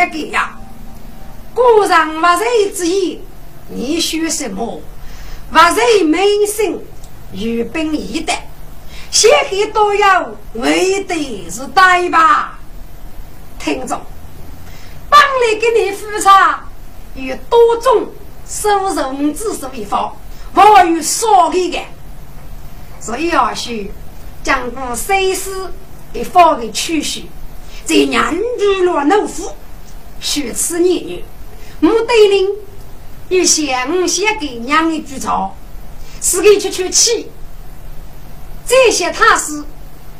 我写给呀，古人万岁之意，你学什么？万岁名声，与兵一代，写给都要为的是对吧？听众。帮来给你复查，有多种收容之事一方，我有少给的，所以要去将古三思给放给去序，在年日落怒夫，许此年女，我对令有想写给娘的剧照，是给去出气，这些他是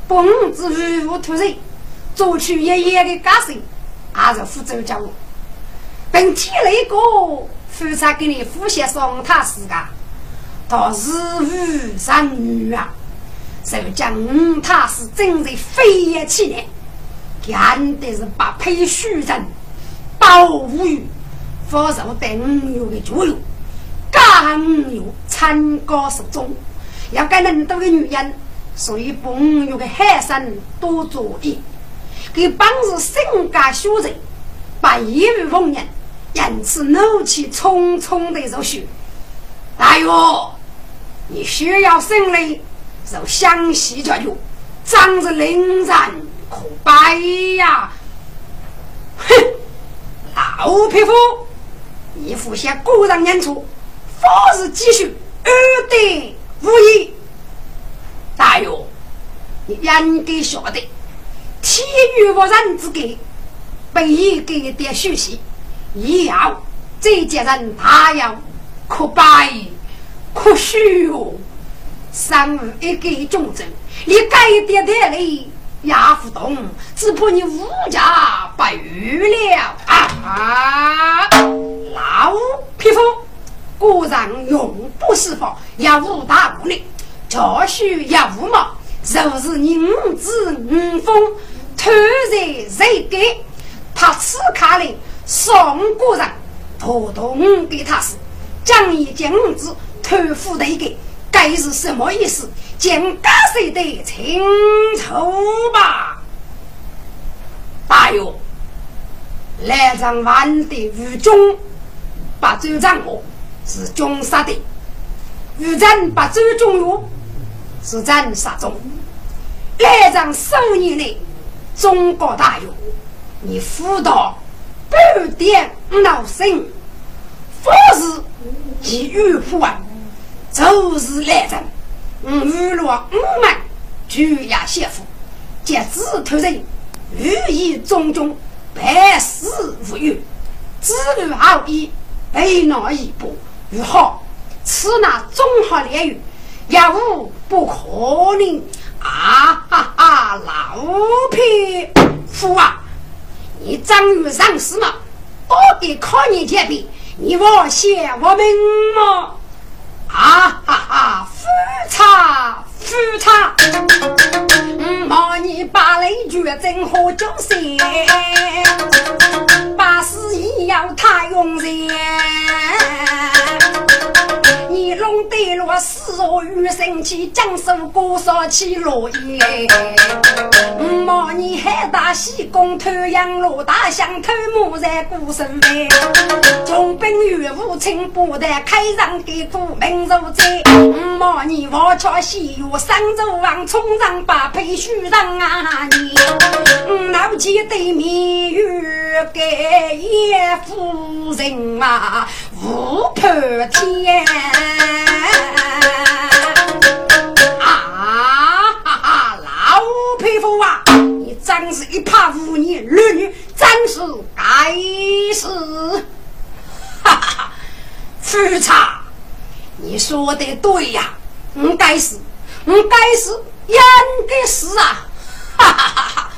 本子如无无突然，做出一夜的改善。还是福州教我，本体那个负责给你复习上他时个，他是无上女啊，就将他是正在飞跃起来，干的是把配书人。保护于，佛受等有的教育，更有参高手中，要给人多的女人，所以朋友的海参多注意。给帮助性格学人，把一语逢人，因此怒气冲冲的入学。大约你需要胜利，就详细教育，长着令人可悲呀！哼，老匹夫，你负些个人演出，法是继续二德无义。大约你应该晓得。天与无人之间，被一个的学习，以后这家人他要可悲可虚哦。三五一个忠贞，你改点点嘞也不动，只怕你无家不遇了啊！老匹夫，果然永不释放，也无大无力，这须也无毛，就是你五子五风。突然谁给他此卡令送过人，统统给他是将一将子托付的一个，该是什么意思？将家谁的清楚吧？大哟，来场万的吴中把周长我是中杀的，吴战把周中勇是战杀中，来场数年内。中国大勇，你辅导半点脑神，佛是其玉不完，就是来人，娱乐五门举牙谢父，皆子突人，寓意种种，百事无虞，子女好义，被恼一步，如何？此乃综合炼狱，也无不可能。啊哈哈！老匹夫啊，你终于上市嘛？我给考你铁皮，你我写我们么？啊哈哈！夫差夫差，骂你把雷绝真好救谁？把事一要太用人。你弄得落四若雨生气，江苏过少起落叶。骂你海大西宫偷羊罗大象偷木在古神外。中兵与武清不得开上的苦命如灾。骂你王朝西岳三州王冲上八配虚上啊你。老几对面与盖叶夫人嘛，无破天。啊哈哈！老匹夫啊，你真是一怕无年儿女，真是该死！哈哈，夫差，你说的对呀，我该死，我该死，应该死啊！哈哈哈哈！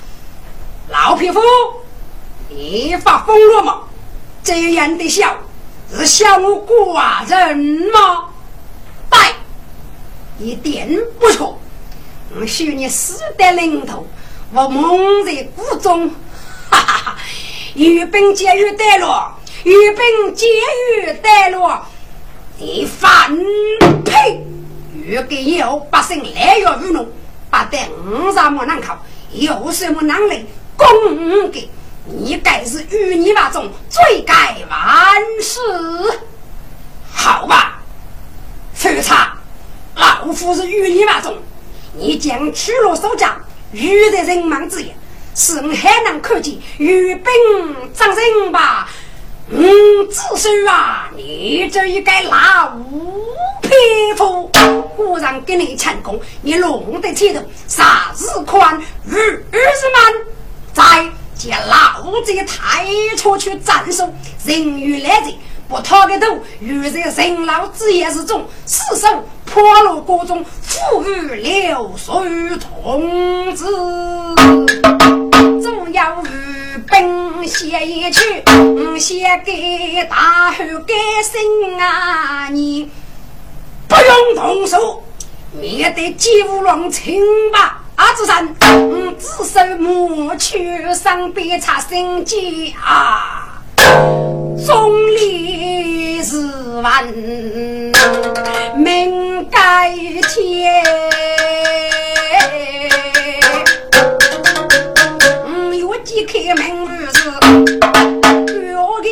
老匹夫，你发疯了吗？这样的笑是笑我寡人吗？一点不错。我许你死在临头，我蒙在鼓中。哈哈哈！御兵监狱带落，御兵监狱带落，你反呸！欲给有百姓来越愚弄，不得五什么难考，有什么能力攻给？你该是与你那种罪该万死。好吧，非查，老夫是与你那种，你将取落手家，欲在人忙之业，是我还能看见御兵掌人吧？嗯，子孙啊，你这一该拿五匹夫，果然给你成功，你弄得起头，啥子宽，日子慢，在。见老子抬出去斩首，人与来者不讨个头，遇在人老子也是中，死守破落国中，富裕流水同志，总要御兵写一曲，写给大汉改姓啊！你不用动手，免得九龙清吧。阿子山，嗯，只手抹去上边擦生计啊，忠烈是万，命改天。嗯，有几开门是高的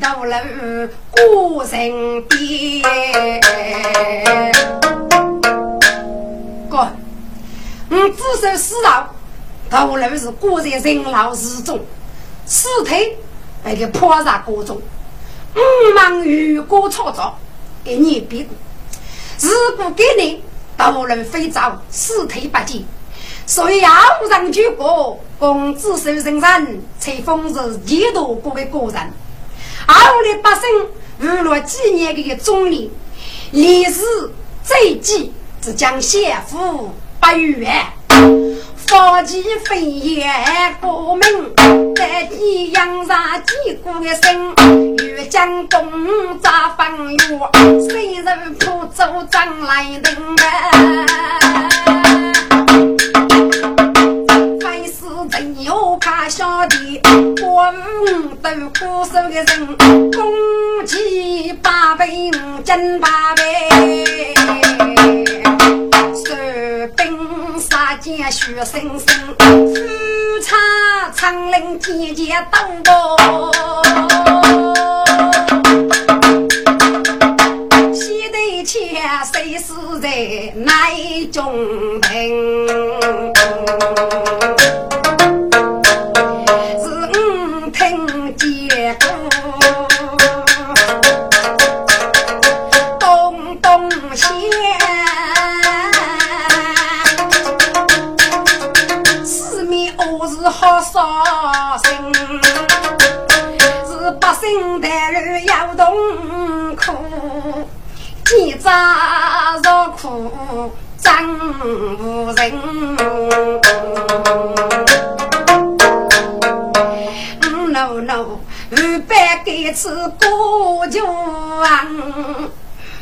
大楼过人边。哥。嗯，自首死道，头颅是裹在人老之中，尸体那个破在锅中。五忙雨过操作，给你别过。如果给你头颅非着，尸体不见，所以要让举国共自守人人，才封是几多国的个人。二的百姓娱乐几年的总理，历史最记只将先父。八月，发起飞燕过门，在地阳上击鼓一声，欲将公扎放月，谁人铺走张来人凡是真有怕小弟，我五斗苦守的人，公鸡八百，金八百。杀剑血生生，夫差苍岭渐渐东过，西头前谁死在内中庭？无人。no no，五百给次过就完，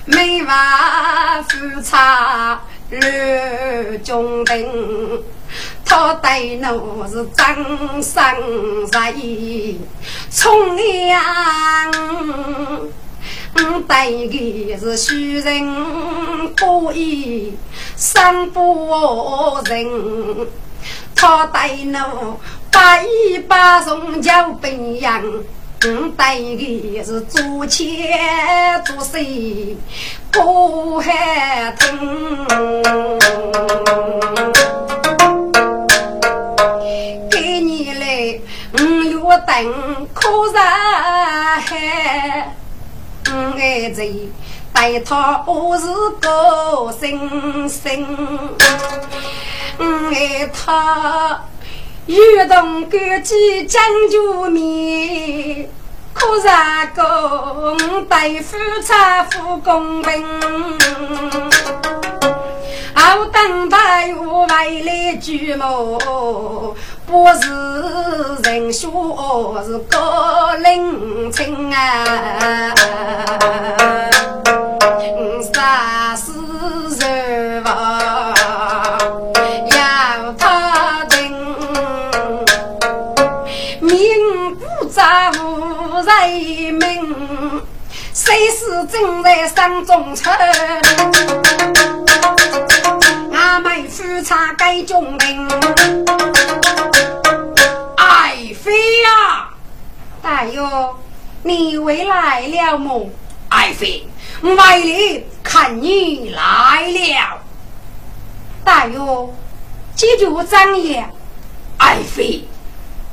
没法复查六中等。他对我是真生人，从良，我对的是虚人故意生不人。他对我百依百顺就本样，对的是做钱做事不害听。我等苦日海，爱谁？待他我是个星星，我爱他与同甘几将就面，苦日个我对夫差不公平，我等待我未来举目。不是人说是高冷清啊，啥事人话。要他定，命不在无人命，谁是正在山中车？阿妹夫差该中名。大哟，你回来了么？爱妃，外里看你来了。大哟，这就张爷。爱妃，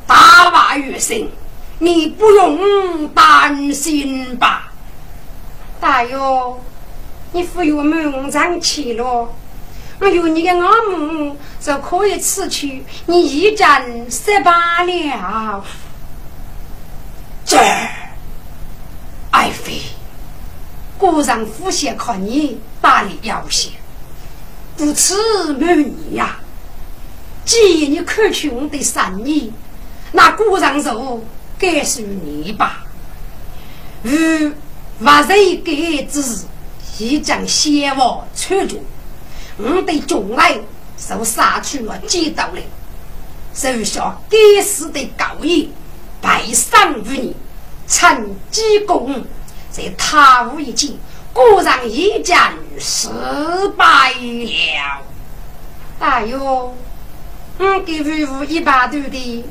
大话于心，你不用担心吧。大哟，你忽悠门长去了，我有你的阿母就可以辞去你一战失败了。这爱妃，果然夫婿看你打理要些，不辞满意呀。既然你看出我的善意，那果然就该属你吧。如万人给之日，已将先王 छो 住，我的将来受杀去了几道了，受下该死的高义。拜赏于你，趁机功，在他屋一见，果然一战失败了。哎呦，我给吕布一把头的，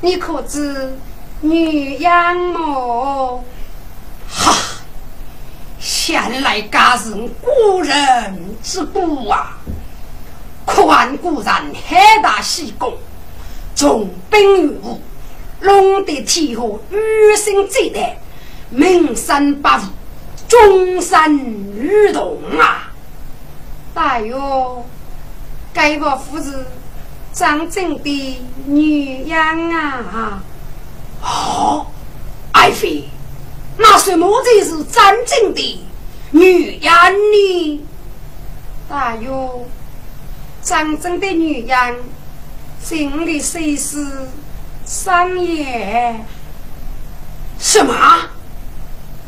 你可知女样么？哈，前来家是古人之故啊！看古人海大喜功，重兵于武。龙的天河，雨生最大，名声不腐，终身如同啊！大哟，该我夫子张真的女样啊！哦，爱妃，那什么才是真正的女人呢？大哟，真正的女样，心里谁是？三爷，什么？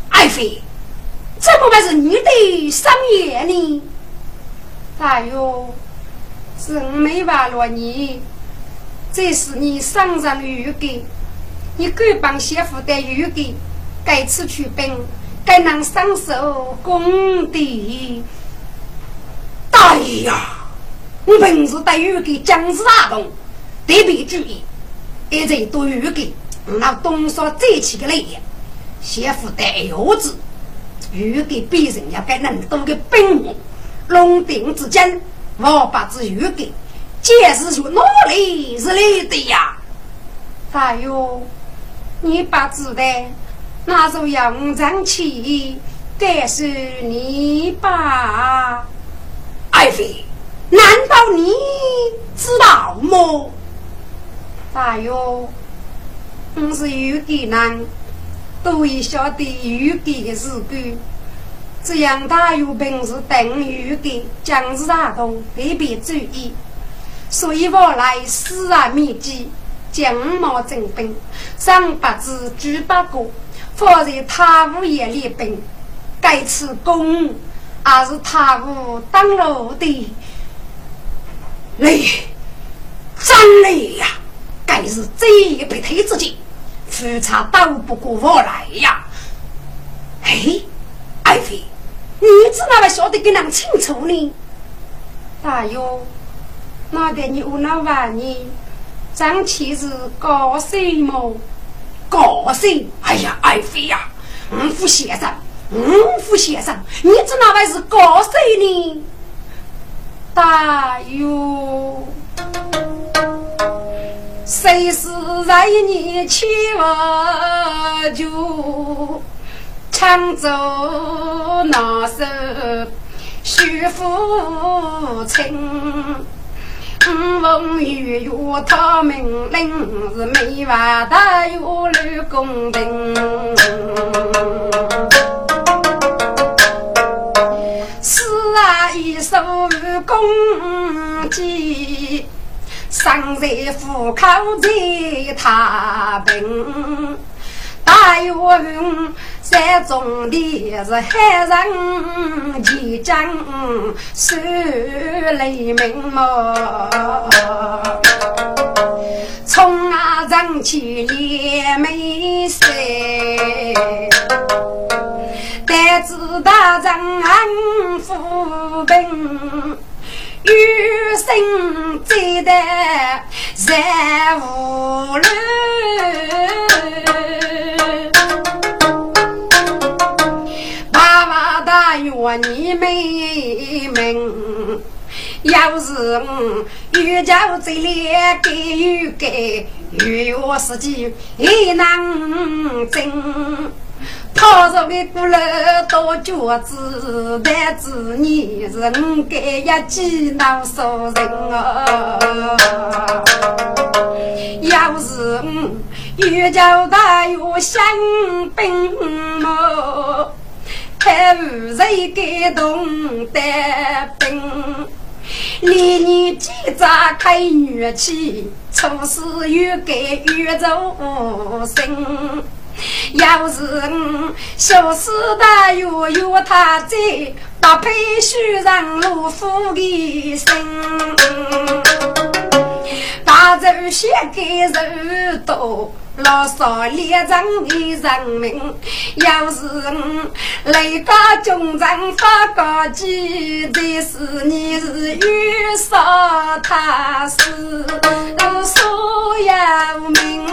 爱妃，怎么会是你的三爷呢？大约，是没完了你！这是你上上预给，你敢帮媳妇带预给，该次去兵，该能上手功的。大爷呀，我平时带预给将士大动，特别注意。一直都预给那东沙再起的来，媳妇带儿子，预给别人要给人多的兵马，龙鼎之间，我把这预给，解释说哪里是来的呀？大哟，你把子弹拿着扬长去，该是你吧？爱妃，难道你知道吗？大约，我是有点难，都会晓得有点的事故。这样大有本事等有点将士大同，特别注意。所以我来私然秘籍，将毛征兵，上八字举八个，放在他屋眼里兵。该次功，还是他屋当了的累，真累呀！该是这一辈推自己，夫差斗不过我来呀！哎，爱妃，你怎哪会晓得跟人清楚呢？大哟，那得你无那万年，张起是高兴么？高兴！哎呀，爱妃呀，五府先生，五府先生，你怎哪会是高兴呢？大哟。谁是在你千万就抢走那首徐福清？五凤玉月他命令是没法大有吕公平，四啊一首武功记。生在虎口在太平。大云山中的是海人，即将手雷鸣么？冲啊人去连没山，但知大丈夫兵。余生最得在无路，爸爸大愿你妹妹。要是我遇着这两个有给，有时机也能争。他说的鼓楼多脚子，但子你是我该一记脑熟人哦。要是遇着他有香槟么，还无人感动的冰。连年记者开女气，处事又该又做心。要是我小时的有有他在，不配须让路夫的心。大走先给人多。老少列阵的人民，要是来个军长发高级，这是你是遇上他是所有命。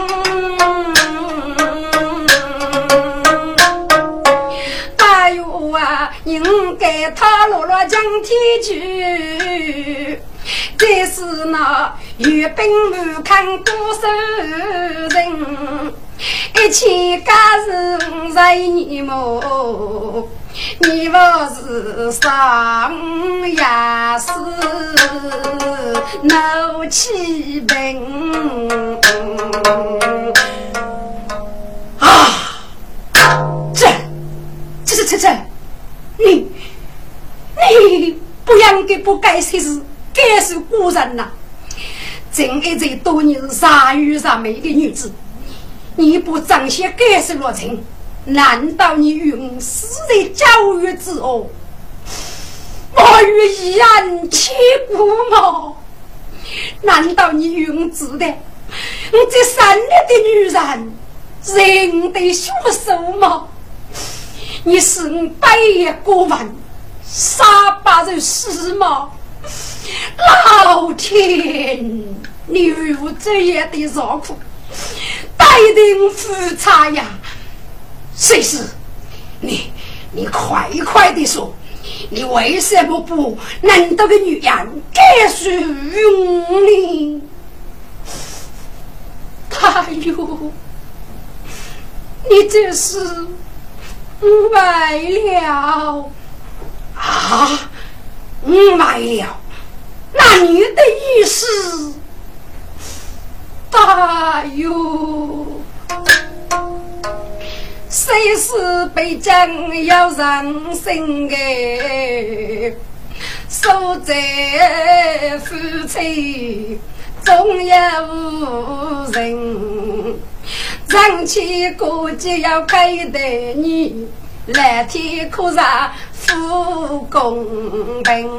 应该他落了江天去。这是那阅兵满看多少人，一千家是五十年么？你不是上也是怒气兵啊！这、这、这、这、这，你、你不应该不该说是。该是古人呐，真爱这多年是傻与傻美的女子，你不彰显该是落成，难道你与我死在教育之后，我与一人切骨吗？难道你与我知道，我这善良的女人认得凶手吗？你是我百业过问，杀把人死吗？老天，你为我这样的劳苦，待定复查呀！谁是你？你快快的说，你为什么不能得个女人该属于你？哎呦，你这是卖了啊！卖了。那你的意思，大哟？谁是北京要人生的？守在夫妻总有人，人前过节要给的你，蓝天可上不公平。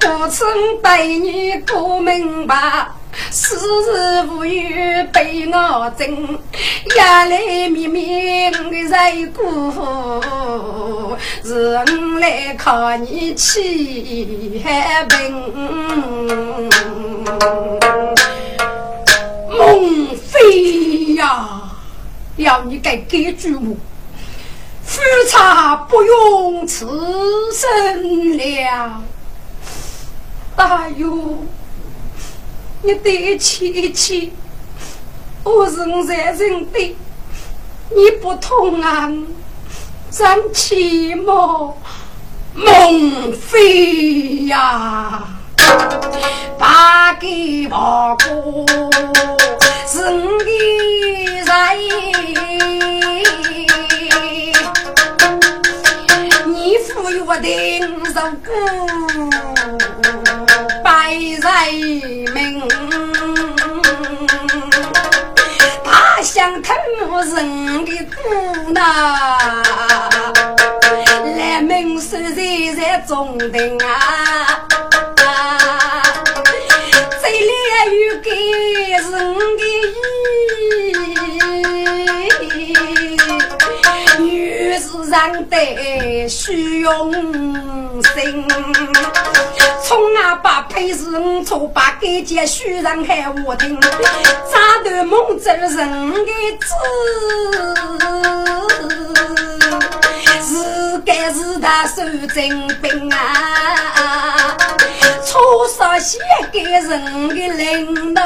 不曾对你不明白，时日无语被我争，夜来绵绵的在过，是我来靠你起海平。孟非呀，要你该给句话，夫差不用此生了。大哟，你对起起，我是我在人的，你不痛啊？站起么？孟非呀，把给我过是的人，你负有我的受苦。在明，他想偷人的姑娘，来明手在在中定啊，给人的意，越是让得虚荣心。从啊把配是五错把改件虚人害我听，扎断梦走人的字，是该是他受真兵啊，错杀写给人的领导，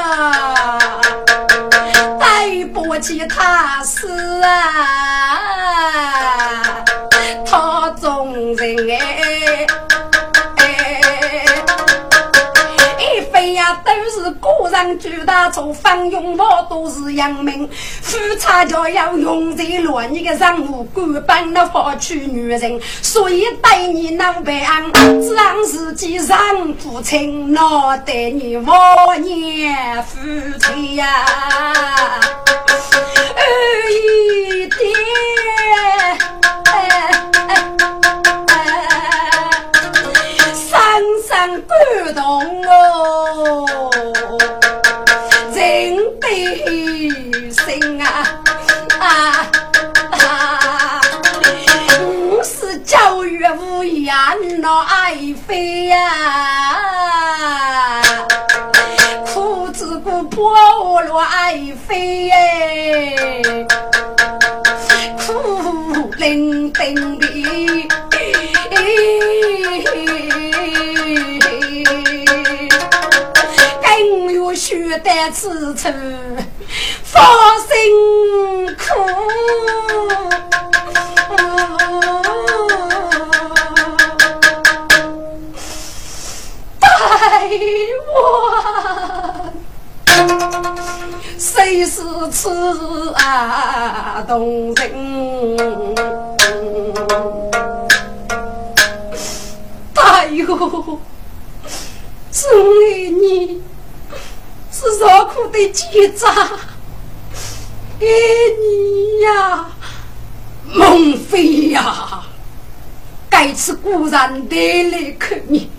对不起他是啊，他中人哎。是个人巨大错，方用我都是阳明。夫差就要用在落你的任务，根本的发娶女人，所以对你闹别安，只让自己让父亲，闹得你万年夫妻呀，二一点。感动哦，无言那爱妃呀，苦子苦破了爱妃哎，苦伶仃的。更有血胆此处发辛苦，我谁是此啊动人？哎呦！是爱你，是受苦的结扎，爱你呀，孟非呀！该次固然得来看你，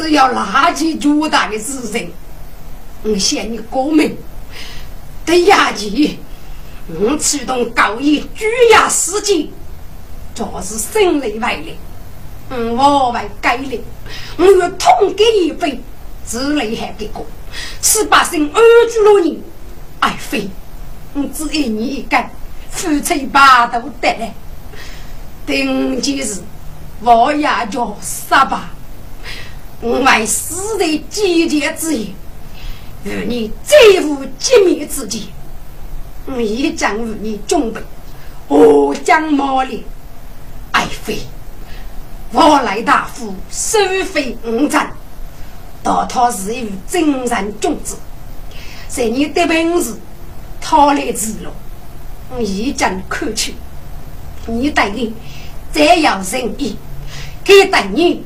只要拿起巨大的资人，我向你过命，得压起，我启动高一举压司机，就是生雷外力。我为该领，我要痛给一杯，自雷还给过，十八姓二居了人，爱妃，我只爱你一个，夫妻八都得来。定今日，我也叫杀吧，我为死的几节之言，与你再无见面之机，我一将与你准备，我将毛利，爱妃。我来大夫收费五战，道他是一真人君子，在你的本事，他来之路，我一将看去。你对你再要仁义，给对你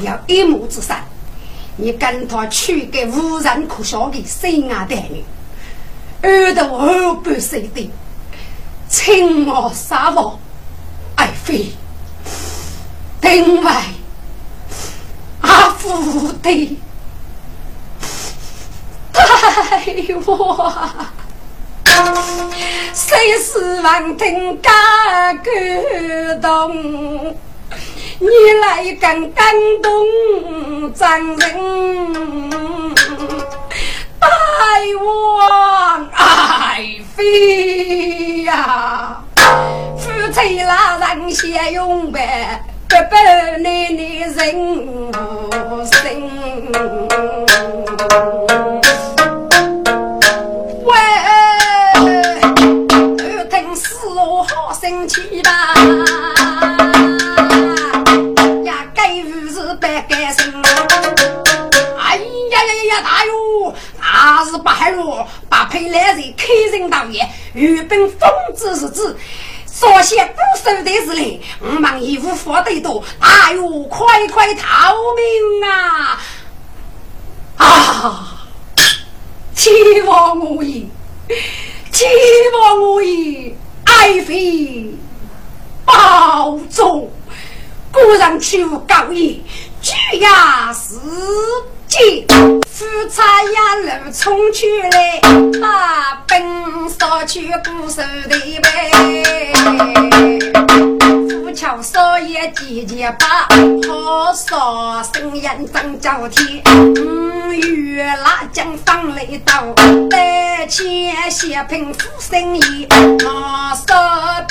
也要一目之善。你跟他娶个无人可笑的心爱的女，耳朵二半碎的，青毛沙王爱妃。另外，阿福的待我，谁是望听感动？你来更感动张人，大王爱妃呀，夫妻两人相拥呗。白白奶奶人心，喂，二听四我好生气吧？呀呀呀呀！大哟，那是白路，把配来人开人道爷，御兵封之日子。所写不收的是嘞，我忙义务发得多，哎呦，快快逃命啊！啊！期望我也，期望我也，爱妃保重。果然去高义，举牙是夫差呀路冲去来，啊，本少去不收的呗。桥少爷姐姐把好说声音真叫天，五月辣酱放来刀，带钱血拼富生意，毛少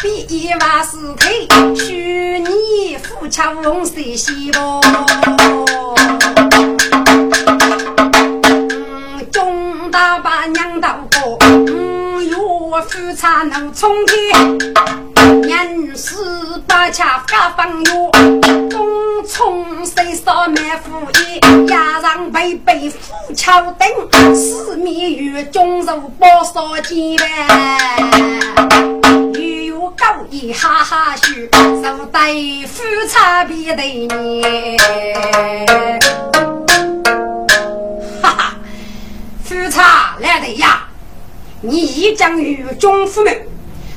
比一万四腿，去年富桥翁谁西不？娘道过，五月富差能冲天。人事八恰发风月，东冲西扫满府衣，压上背背富桥灯，四面月中如包烧煎又有高义哈哈笑，手带富差别对你，富差来的呀，你一将与中府门。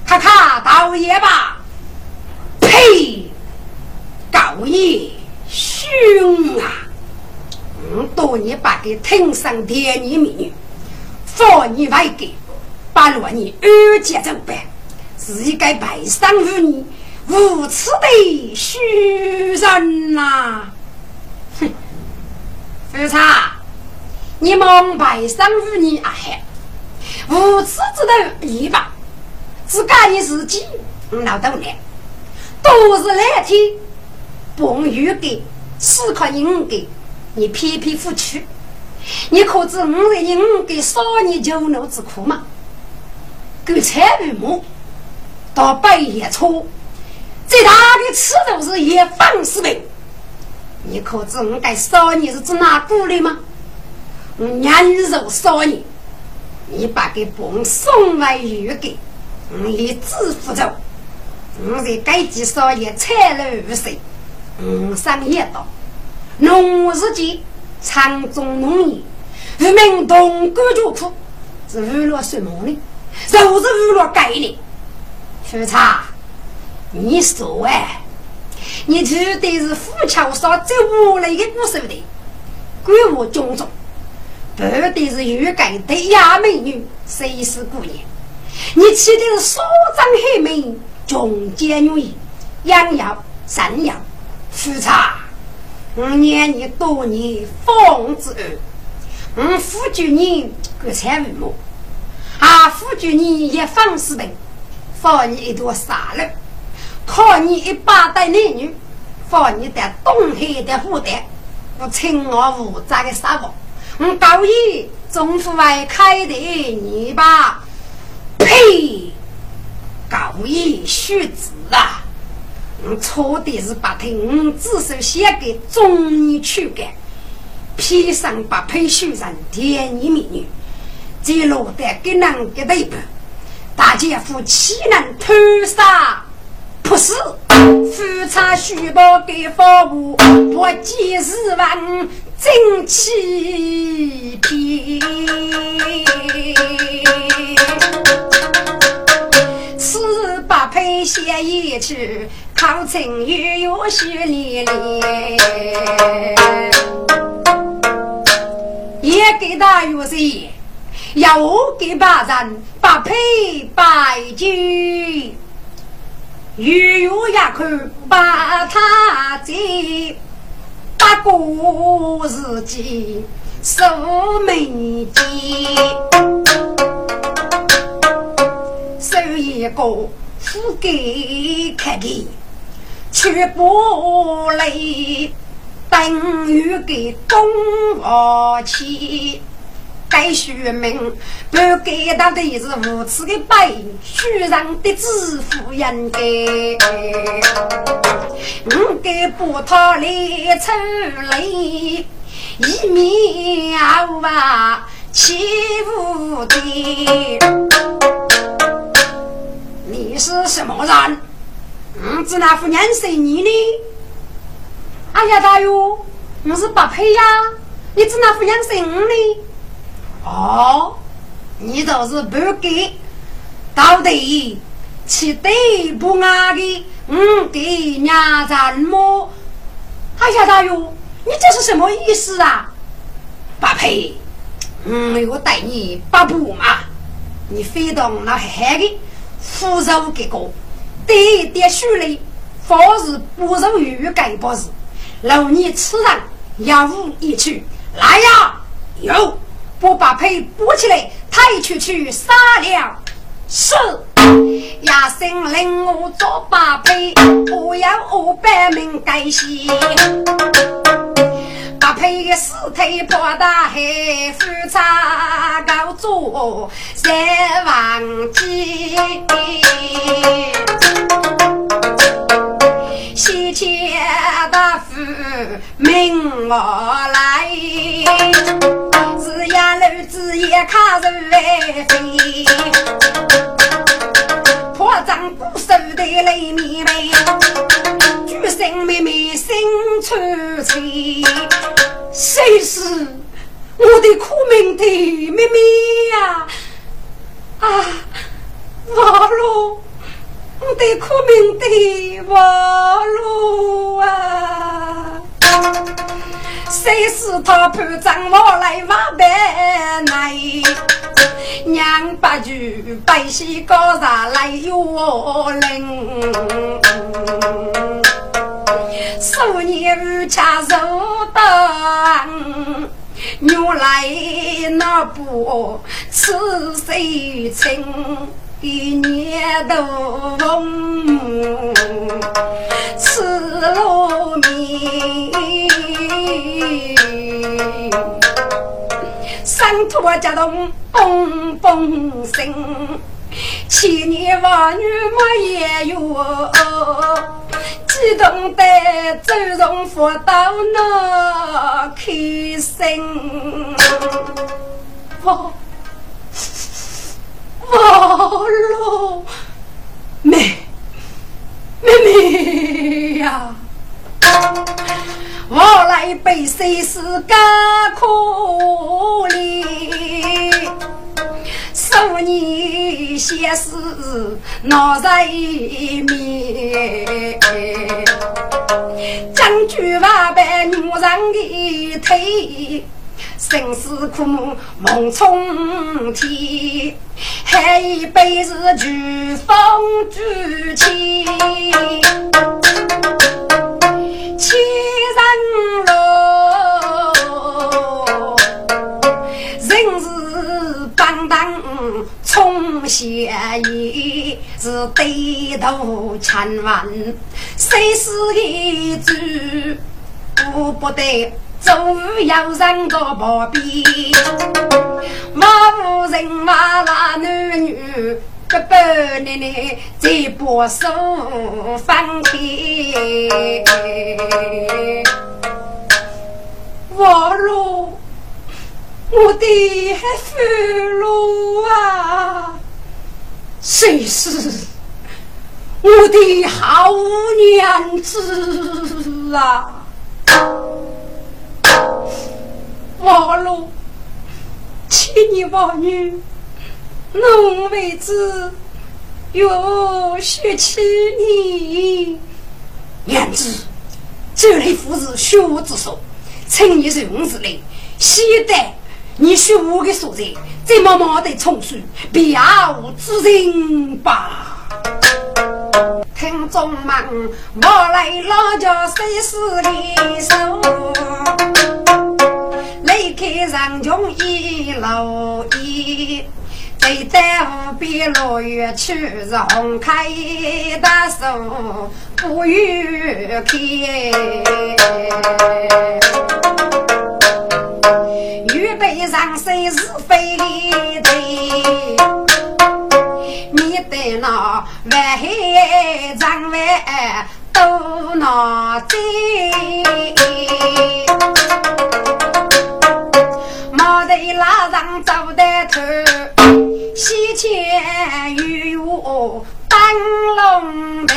看看道爷吧，呸！高爷凶啊！嗯，多年把给天上天女美女，放你外给，把罗你二姐走办，是一个白上妇女，无耻的虚人呐！哼，夫差，你蒙白上妇女啊？无耻之徒一把。自家的自己老豆呢，都是来天帮雨给，是靠你给，你偏偏不去，你可知我在你给少年酒怒之苦吗？狗菜为母，到半夜错，最大的尺度是一方四倍。你可知我该少年是指哪股的吗？我年肉少年，你把给帮送来雨给。我以自负着，我在该地少爷财路无水，我上一道，农日间场中农业，人民同甘苦苦，是娱乐什么呢？就是娱乐概念。夫差，你说哎，你绝对是富桥上最无赖的故事的，怪我种种，不得是欲盖的亚美女，谁是姑娘？你起的是所长黑门，中间女，养要三要夫差。我念你多年方子儿，我辅助你个财务么？啊，辅助你一方四本，放你一朵沙路，靠你一把带男女，放你在东海的湖的，我青我无杂的沙漠，我高一中府外开的你吧。呸！高义虚子啊！我错的是把听子手写给中年去干，披上把配绣上甜言蜜语，这落得给人给对不？大姐夫岂能偷杀？不是，夫差许多给房屋，不几十万正气皮。此八配写一曲，考成语有序连连。也给他有谁？要我给八人八配拜酒。月月也看把他在，过日记数眉间。收一个富给看的，却不来等于给东王去。该说明不给他的是无耻的白虚让的自负人该。我给不讨来出来，一面啊欺负的。你是什么人？嗯，只那副年岁你呢？哎呀，大哟，我是八配呀，你只那副养生呢？哦，你就是不给，到底吃对不阿的，嗯，给娘咱么？哎呀，大哟，你这是什么意思啊？八配，嗯，我带你八步嘛，你飞到那海的扶手给个，对点书嘞，方是不入鱼盖不是，老你吃上药物一去，来呀，有，不把配补起来，抬出去杀了。是，亚生令我做八配，我要五百名改戏。八配的尸体把大海，复查高做三万几。西迁大夫命我来，是呀楼子也卡着来飞，破张骨瘦的泪迷眉，举身妹妹心憔悴，谁是我的苦命的妹妹呀？啊，完了！我的苦命的娃路啊！谁是他判账我来挖白来？娘把句百姓高上来哟灵，数年无恰受当，原来那不此谁情？一年都风，吃路米，山土夹动嘣嘣声，千年万女没也有，激动的走从佛道那开心，我。哦喽，妹妹妹呀，我来背谁是干可怜，十年先是闹在面，将军万般女人的腿。生死苦，梦冲天，还一辈子举风举旗，千人路，人是当当冲下野，是对头千万，谁是一句不不得。终于要人个旁边，马无人马拉男女，哥哥奶奶在把手放开。王路，我的父路啊，谁？是我的好娘子啊？王路，千年王女，侬为子有血气你，娘子，这类夫子学我之说，请你受我之令，现在你学我的所在，再默默的从事，别无之人吧。听众们，我来老家谁是李手？离开人穷一路一，走在无边落月去，是红开大树不雨开。预备上身是非的，面对那万海长万都难在。对拉上走的头，西前有我灯笼台，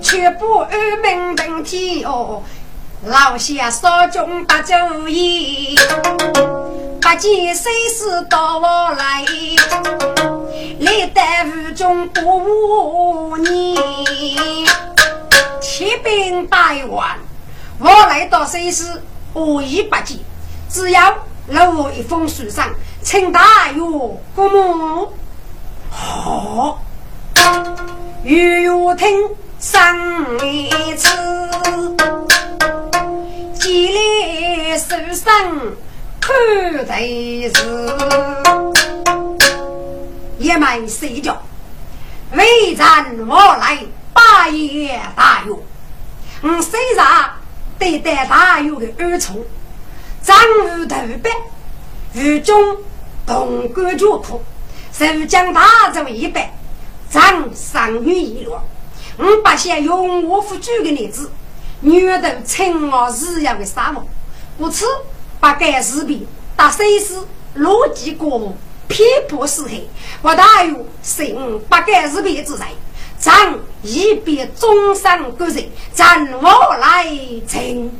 却不安明明天哦，老下少中不注意，不见谁是到我来，历代无中不无你，起兵百万，我来到谁是无一不见，只要留我一封书上，请大约过目。好，玉玉听上一次，几里书生看台子，也没睡觉，为战我来八爷大勇。我虽然对待大有的儿从，张无头白，雨中同甘绝苦。受将大走一百，长上于一落。我不想用我夫举的例子，女头称我日要的沙漠，故此把该视频打碎尸，逻辑过目，偏颇是黑。我大有信不该视频之人，长一别终身过人，让我来称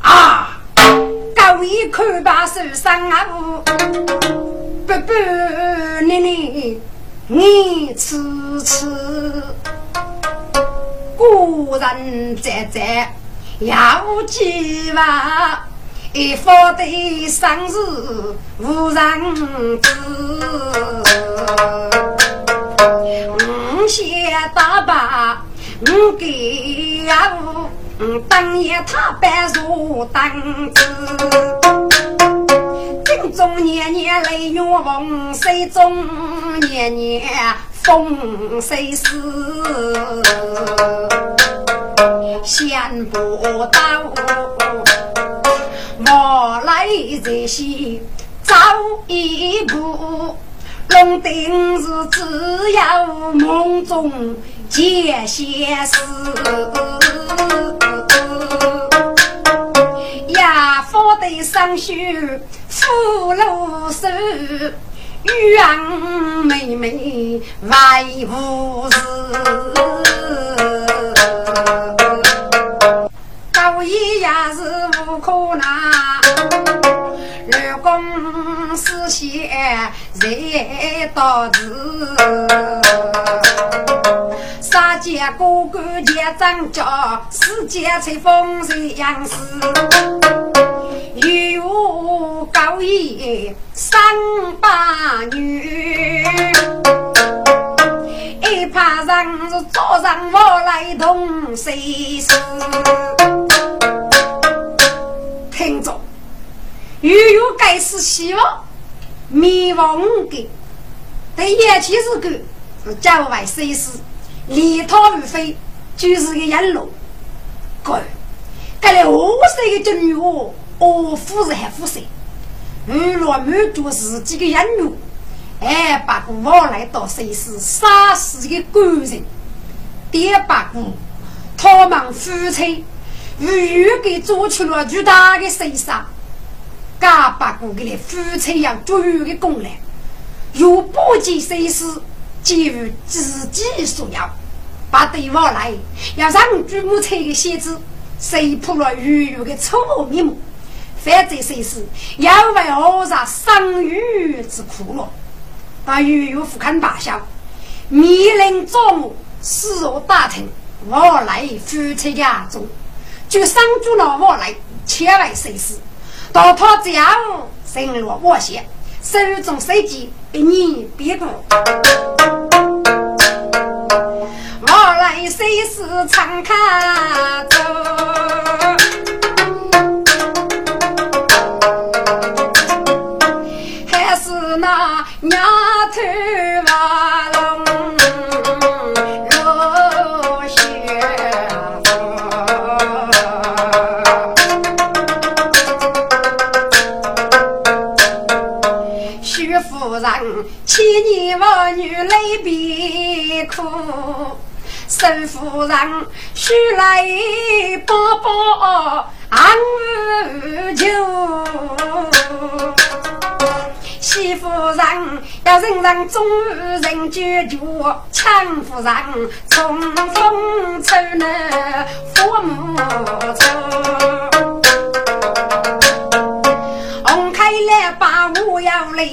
啊！各位看把手上啊！不不，你你你痴痴，古人在在要计划，一方的生日无人知。先打把，我给呀我，当夜他白如灯子。镜中年年泪月红，水中年年风水死。想不到我来这些早一步，龙定是只有梦中见现实。呀，佛得上学。福禄寿，冤妹妹为无事。高一也是无可拿，六公四贤在到子。三姐哥哥结张家，四姐吹风水杨氏。有高义三八女，一怕人是早上我来同谁事？又有该是希望迷惘的，但也其实个是郊外谁事，离他无非就是个烟路。哥，该来五岁的女娃。哦，夫人还夫人，娱乐满足自己的养女，还把个往来到谁是杀死的官人，第八个，他们夫妻与又给做出了巨大的牺牲，加把个给夫妻要足有的功劳，又不计谁是给予自己所要，把对往来要让祖母亲的鞋子，谁破了鱼鱼的丑面目。反正谁是要为何啥生育之苦了？把鱼有富看大小，迷人作母，死我打听，我来夫妻家中，就上住了我来，千万谁是到他家生了我先，手中手机一年别过，我来谁是常看着。泪别哭，沈夫人须来宝宝安酒。媳妇人要人人终人决绝，强夫人从风走那父母走。红开来把我要来，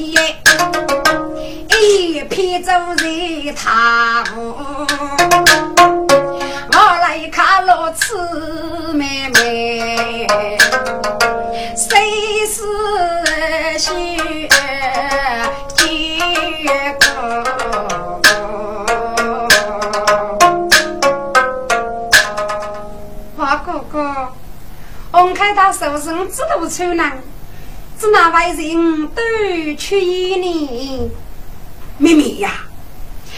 一片走在他，我来看了此妹妹，谁是学结果？花哥哥，红开他手上指头穿呢。是那位人都去你，妹妹呀，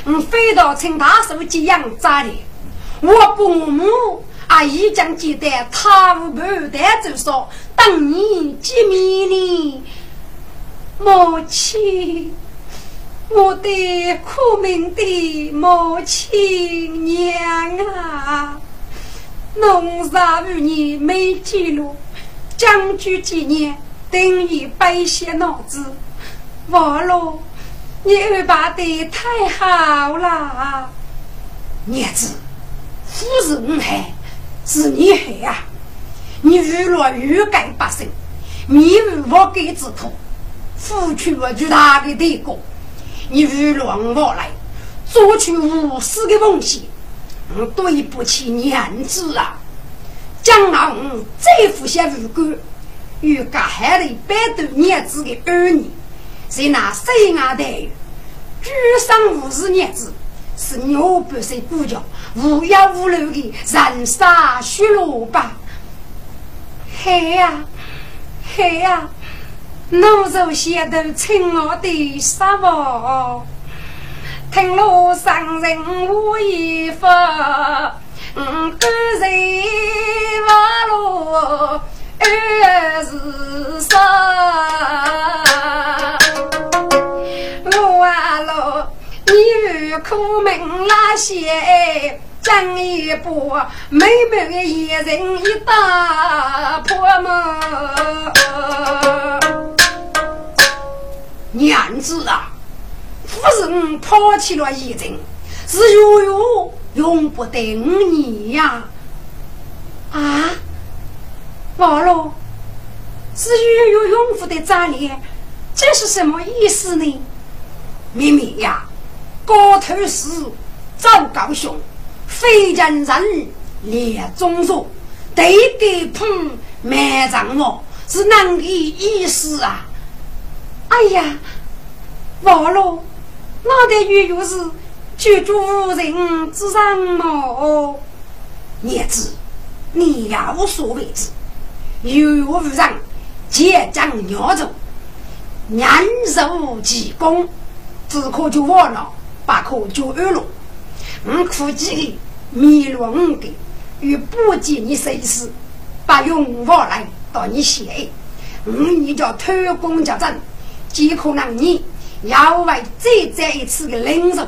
我飞到请大叔接养咋的？我父母啊已经记得他无不带走说等你见面呢。母亲，我的苦命的母亲娘啊，农杀五年没记录，将居几年。等于白些脑子，完了，你安排的太好了，娘子，不是我害，是你害啊！你娱乐欲盖百姓，你无我给之苦，付出了巨大的代价。你娱乐我来，做出无私的奉献，我对不起娘子啊！将来我再负些无辜。与隔海的百多年子的儿女，在那西安待遇，居上无事年子，是牛不岁孤家，无忧无虑的人生血路吧？嗨呀，嗨呀，奴才写的亲我的沙漠，听路上人无一法，嗯，个人马路。二是说，我啊喽，你与苦命那些讲一部美美一人一打破门。娘子啊，夫人抛弃了一人，是悠悠永不得你呀！啊？完了，是又有用户的炸裂，这是什么意思呢？妹妹呀，高头是赵高雄，飞将人列中座，对给碰埋葬我，是哪个意思啊？哎呀，完了，那的又又是居住无人之上么？孽子，你呀无所谓之。有我无人结将鸟族，人受其功，只可就忘了，不可就安乐。我苦记的迷路五个，与不见你生死，不用我来到你写。我你叫偷工减证，既可能你要为再再一次的领受，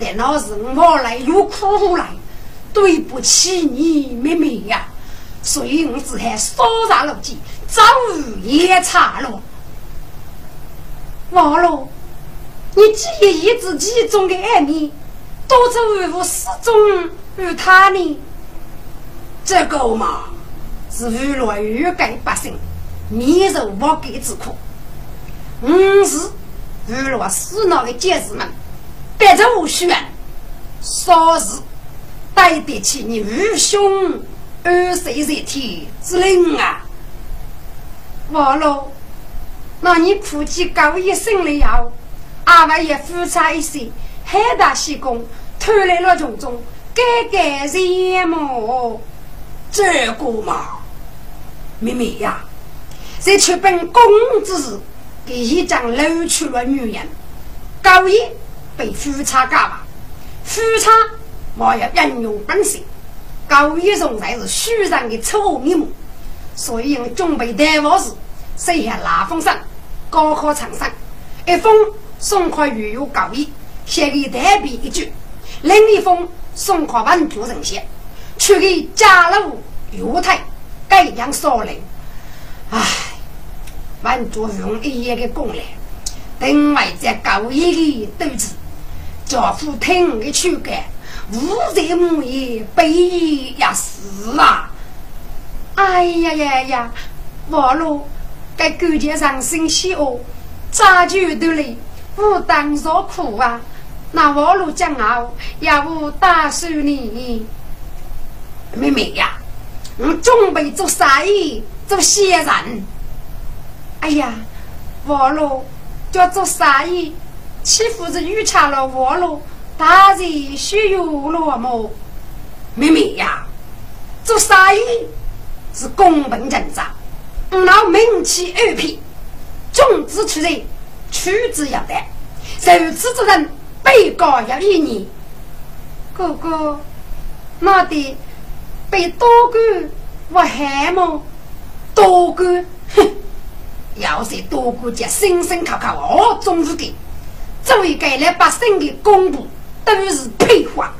但那是我来有苦来，对不起你妹妹呀。所以我只还烧茶路径，早午夜茶了。完了，你既然一直其中的爱你，多走为何始终与他呢？这个嘛，是为了欲盖百姓免受不给之苦。五是为了死脑的将士们别无选，少是对得起你愚兄。二岁在天之灵啊！完了，那你夫妻高一生了后，阿娃也复查一些，海大西宫，偷来了种种，改改人么？这个嘛，妹妹呀，在出本公之时，给一张搂出了女人，高一被夫差干嘛，夫妻莫要引用本性。高一中才是虚上的丑面目，所以用准备带我时，写下拉风声，高考场上，一封送快预约高一，写给代笔一句；另一封送快文图人写，去给家路犹太盖样少林。唉，文图用一夜的功力，等外在高一的斗志，家父听的去干，无在母也悲也死啊！哎呀呀呀，王路该勾结上心喜恶，早就得来，不当受苦啊！那王路将傲，也无打算你妹妹呀，我准备做生意，做先人。哎呀，王路。叫做生意，岂不是预查了我喽？大人需有了么？妹妹呀，做生意是公平正直，老名气二品，种子出人，取之要得，受此之人被告要一年。哥哥，那得被多官我害么？多官，哼！要是多国家辛辛苦苦哦，总是的作为给了百姓的公布，都是配话，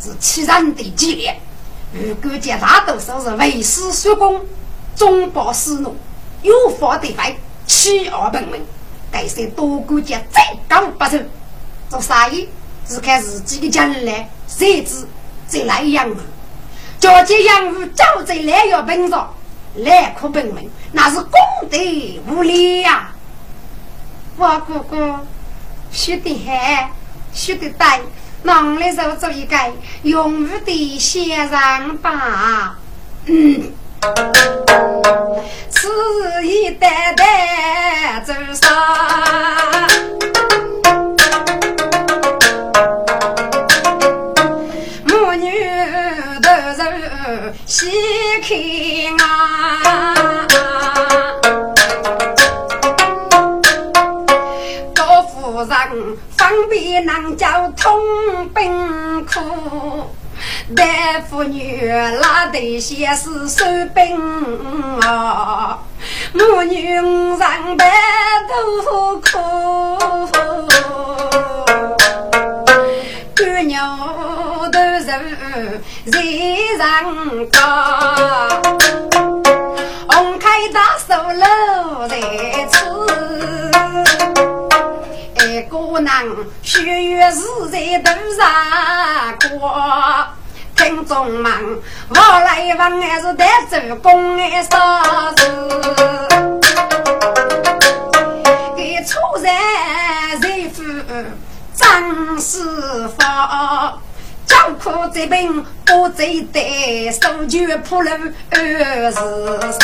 是欺人的伎俩。如果家大多数是为师学功，忠报私怒，有法得法，欺而本命，该是多国家再高不成。做生意是看自己的将来，谁知再来养物，叫这养物早在来要本上。来苦本门，那是功德无量呀！我哥哥学得好，学得对，能来手做一个永无的先生吧。嗯，此一代代走上，母女都是喜开啊！方便能叫通兵苦，大妇女拉得些是收兵啊，母女上班都苦，干牛都是人上高，姑娘，血月是在头上过，听众们，我来问还是得做公安啥事？给出人人夫张师傅，叫苦这病不最得，手就破了二十三。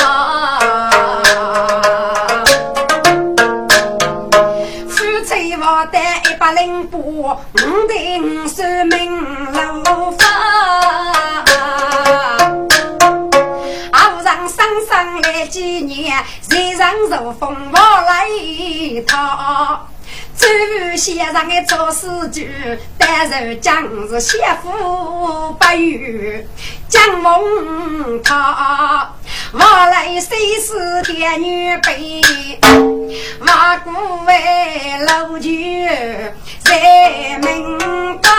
八零八，五定算命如法，后上生生来几年，人如风我来讨。周瑜先生的做诗句，但是将是谢夫不语，将蒙他往来谁是天女辈？万古为楼局在门关。